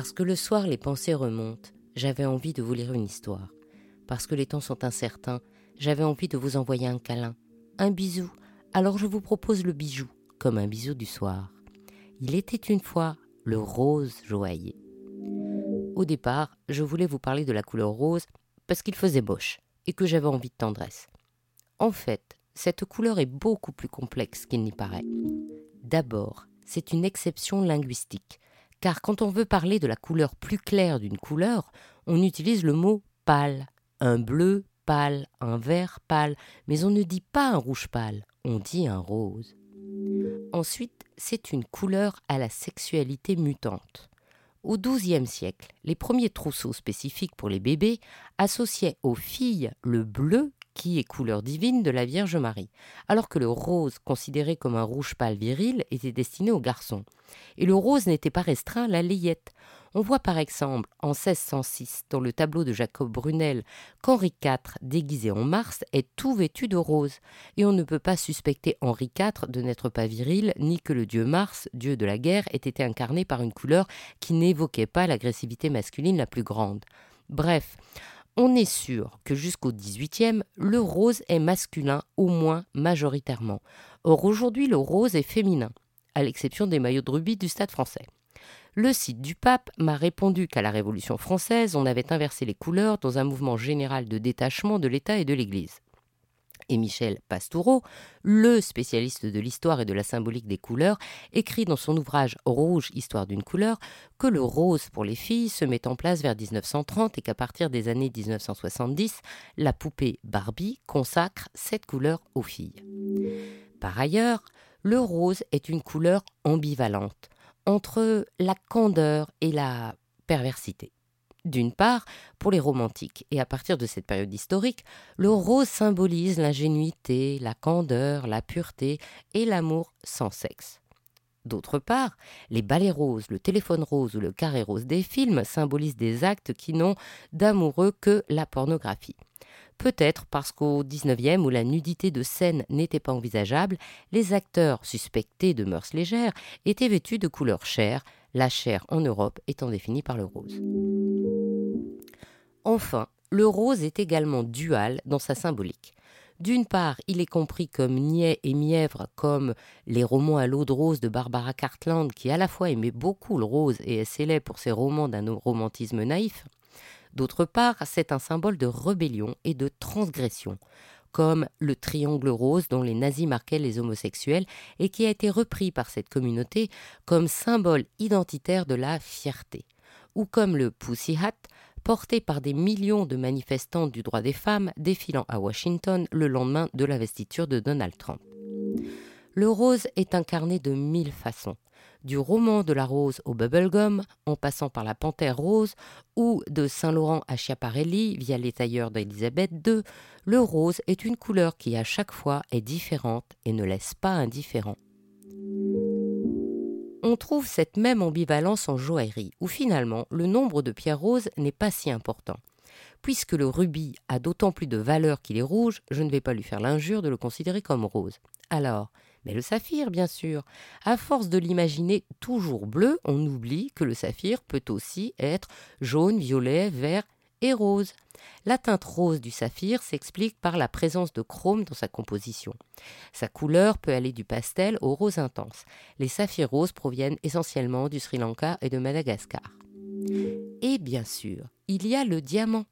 Parce que le soir les pensées remontent, j'avais envie de vous lire une histoire. Parce que les temps sont incertains, j'avais envie de vous envoyer un câlin, un bisou. Alors je vous propose le bijou, comme un bisou du soir. Il était une fois le rose joaillier. Au départ, je voulais vous parler de la couleur rose parce qu'il faisait boche et que j'avais envie de tendresse. En fait, cette couleur est beaucoup plus complexe qu'il n'y paraît. D'abord, c'est une exception linguistique, car quand on veut parler de la couleur plus claire d'une couleur, on utilise le mot pâle, un bleu pâle, un vert pâle, mais on ne dit pas un rouge pâle, on dit un rose. Ensuite, c'est une couleur à la sexualité mutante. Au XIIe siècle, les premiers trousseaux spécifiques pour les bébés associaient aux filles le bleu qui est couleur divine de la Vierge Marie, alors que le rose, considéré comme un rouge pâle viril, était destiné aux garçons. Et le rose n'était pas restreint à la layette. On voit par exemple en 1606 dans le tableau de Jacob Brunel qu'Henri IV, déguisé en Mars, est tout vêtu de rose. Et on ne peut pas suspecter Henri IV de n'être pas viril, ni que le dieu Mars, dieu de la guerre, ait été incarné par une couleur qui n'évoquait pas l'agressivité masculine la plus grande. Bref, on est sûr que jusqu'au XVIIIe, le rose est masculin, au moins majoritairement. Or aujourd'hui, le rose est féminin, à l'exception des maillots de rubis du stade français. Le site du pape m'a répondu qu'à la Révolution française, on avait inversé les couleurs dans un mouvement général de détachement de l'État et de l'Église. Et Michel Pastoureau, le spécialiste de l'histoire et de la symbolique des couleurs, écrit dans son ouvrage Rouge, histoire d'une couleur, que le rose pour les filles se met en place vers 1930 et qu'à partir des années 1970, la poupée Barbie consacre cette couleur aux filles. Par ailleurs, le rose est une couleur ambivalente entre la candeur et la perversité. D'une part, pour les romantiques, et à partir de cette période historique, le rose symbolise l'ingénuité, la candeur, la pureté et l'amour sans sexe. D'autre part, les balais roses, le téléphone rose ou le carré rose des films symbolisent des actes qui n'ont d'amoureux que la pornographie. Peut-être parce qu'au XIXe, où la nudité de scène n'était pas envisageable, les acteurs suspectés de mœurs légères étaient vêtus de couleur chair, la chair en Europe étant définie par le rose. Enfin, le rose est également dual dans sa symbolique. D'une part, il est compris comme niais et mièvre, comme les romans à l'eau de rose de Barbara Cartland, qui à la fois aimait beaucoup le rose et est célèbre pour ses romans d'un romantisme naïf. D'autre part, c'est un symbole de rébellion et de transgression, comme le triangle rose dont les nazis marquaient les homosexuels et qui a été repris par cette communauté comme symbole identitaire de la fierté, ou comme le Pussy Hat, porté par des millions de manifestants du droit des femmes défilant à Washington le lendemain de l'investiture de Donald Trump. Le rose est incarné de mille façons, du roman de la rose au bubblegum, en passant par la panthère rose, ou de Saint-Laurent à Schiaparelli via les tailleurs d'Elisabeth II, le rose est une couleur qui à chaque fois est différente et ne laisse pas indifférent. On trouve cette même ambivalence en joaillerie, où finalement le nombre de pierres roses n'est pas si important. Puisque le rubis a d'autant plus de valeur qu'il est rouge, je ne vais pas lui faire l'injure de le considérer comme rose. Alors, mais le saphir, bien sûr. À force de l'imaginer toujours bleu, on oublie que le saphir peut aussi être jaune, violet, vert et rose. La teinte rose du saphir s'explique par la présence de chrome dans sa composition. Sa couleur peut aller du pastel au rose intense. Les saphirs roses proviennent essentiellement du Sri Lanka et de Madagascar. Et bien sûr, il y a le diamant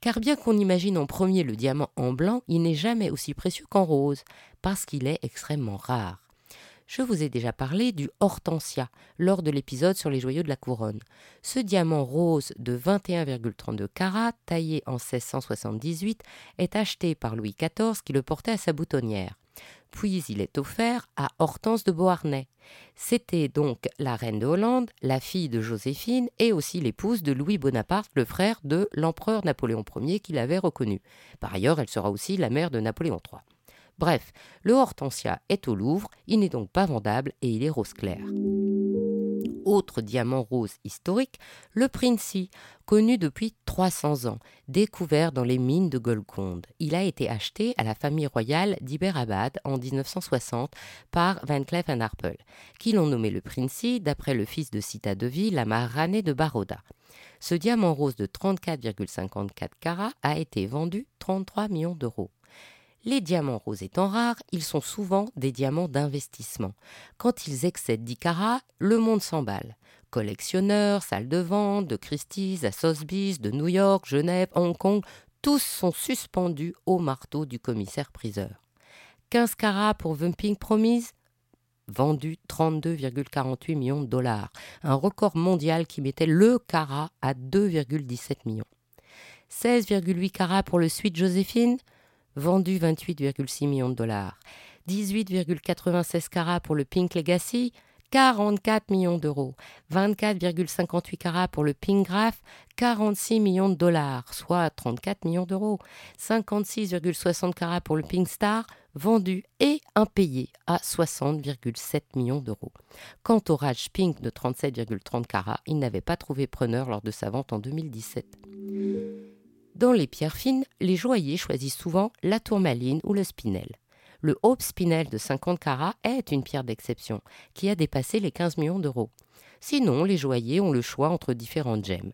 car bien qu'on imagine en premier le diamant en blanc, il n'est jamais aussi précieux qu'en rose, parce qu'il est extrêmement rare. Je vous ai déjà parlé du hortensia lors de l'épisode sur les joyaux de la couronne. Ce diamant rose de 21,32 carats, taillé en 1678, est acheté par Louis XIV qui le portait à sa boutonnière puis il est offert à Hortense de Beauharnais. C'était donc la reine de Hollande, la fille de Joséphine et aussi l'épouse de Louis Bonaparte, le frère de l'empereur Napoléon Ier qui l'avait reconnu. Par ailleurs, elle sera aussi la mère de Napoléon III. Bref, le Hortensia est au Louvre, il n'est donc pas vendable et il est rose clair. autre diamant rose historique, le Princey, connu depuis 300 ans, découvert dans les mines de Golconde. Il a été acheté à la famille royale d'Iberabad en 1960 par Van Cleef Arpels, qui l'ont nommé le Princey d'après le fils de Sita Devi, la Maharani de Baroda. Ce diamant rose de 34,54 carats a été vendu 33 millions d'euros. Les diamants roses étant rares, ils sont souvent des diamants d'investissement. Quand ils excèdent 10 carats, le monde s'emballe. Collectionneurs, salles de vente, de Christie's à Sotheby's, de New York, Genève, Hong Kong, tous sont suspendus au marteau du commissaire-priseur. 15 carats pour Vumping Promise vendu 32,48 millions de dollars, un record mondial qui mettait le carat à 2,17 millions. 16,8 carats pour le Suite Joséphine, vendu 28,6 millions de dollars. 18,96 carats pour le Pink Legacy, 44 millions d'euros. 24,58 carats pour le Pink Graph, 46 millions de dollars, soit 34 millions d'euros. 56,60 carats pour le Pink Star, vendu et impayé à 60,7 millions d'euros. Quant au Raj Pink de 37,30 carats, il n'avait pas trouvé preneur lors de sa vente en 2017. Dans les pierres fines, les joailliers choisissent souvent la tourmaline ou le spinel. Le Hope Spinel de 50 carats est une pierre d'exception, qui a dépassé les 15 millions d'euros. Sinon, les joailliers ont le choix entre différentes gemmes.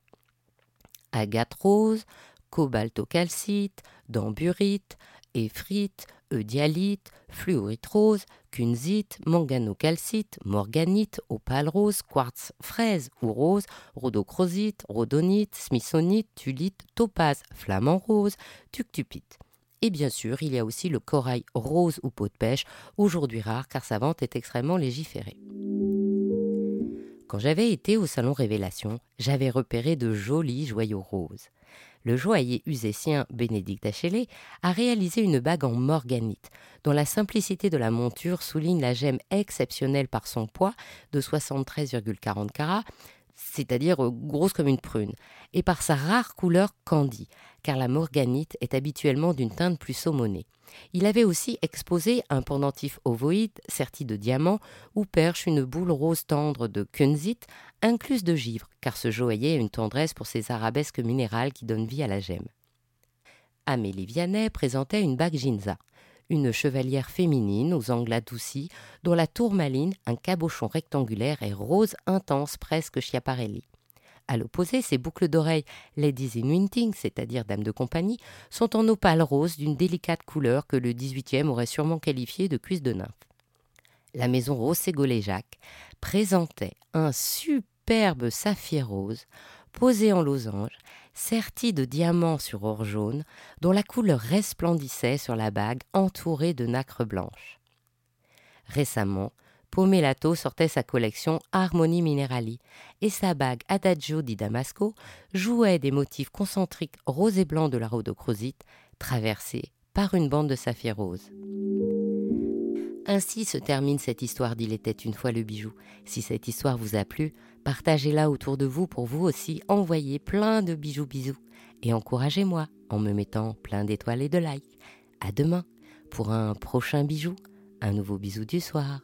Agate rose, cobaltocalcite, damburite, éphrite, eudialyte, fluorite rose, kunzite, manganocalcite, morganite, opale rose, quartz fraise ou rose, rhodochrosite, rhodonite, smithsonite, tulite, topaze, flamand rose, tuctupite. Et bien sûr, il y a aussi le corail rose ou peau de pêche, aujourd'hui rare car sa vente est extrêmement légiférée. Quand j'avais été au salon Révélation, j'avais repéré de jolis joyaux roses le joaillier usécien Bénédicte Dachelet a réalisé une bague en morganite, dont la simplicité de la monture souligne la gemme exceptionnelle par son poids de 73,40 carats, c'est-à-dire euh, grosse comme une prune, et par sa rare couleur candie, car la morganite est habituellement d'une teinte plus saumonée. Il avait aussi exposé un pendentif ovoïde serti de diamants où perche une boule rose tendre de kunzite incluse de givre, car ce joaillier a une tendresse pour ses arabesques minérales qui donnent vie à la gemme. Amélie Vianney présentait une bague Ginza, une chevalière féminine aux angles adoucis, dont la tourmaline, un cabochon rectangulaire, est rose intense presque Schiaparelli. À l'opposé, ses boucles d'oreilles Ladies in Winting, c'est-à-dire dames de compagnie, sont en opale rose d'une délicate couleur que le XVIIIe aurait sûrement qualifiée de cuisse de nymphe. La maison Rose Ségolé-Jacques présentait un superbe saphir rose posé en losange, serti de diamants sur or jaune, dont la couleur resplendissait sur la bague entourée de nacre blanche. Récemment, Pomelato sortait sa collection Harmonie Minerali et sa bague Adagio di Damasco jouait des motifs concentriques rose et blanc de la rhodochrosite traversés par une bande de saphir rose. Ainsi se termine cette histoire d'Il était une fois le bijou. Si cette histoire vous a plu, partagez-la autour de vous pour vous aussi envoyer plein de bijoux bisous. Et encouragez-moi en me mettant plein d'étoiles et de likes. À demain pour un prochain bijou, un nouveau bisou du soir.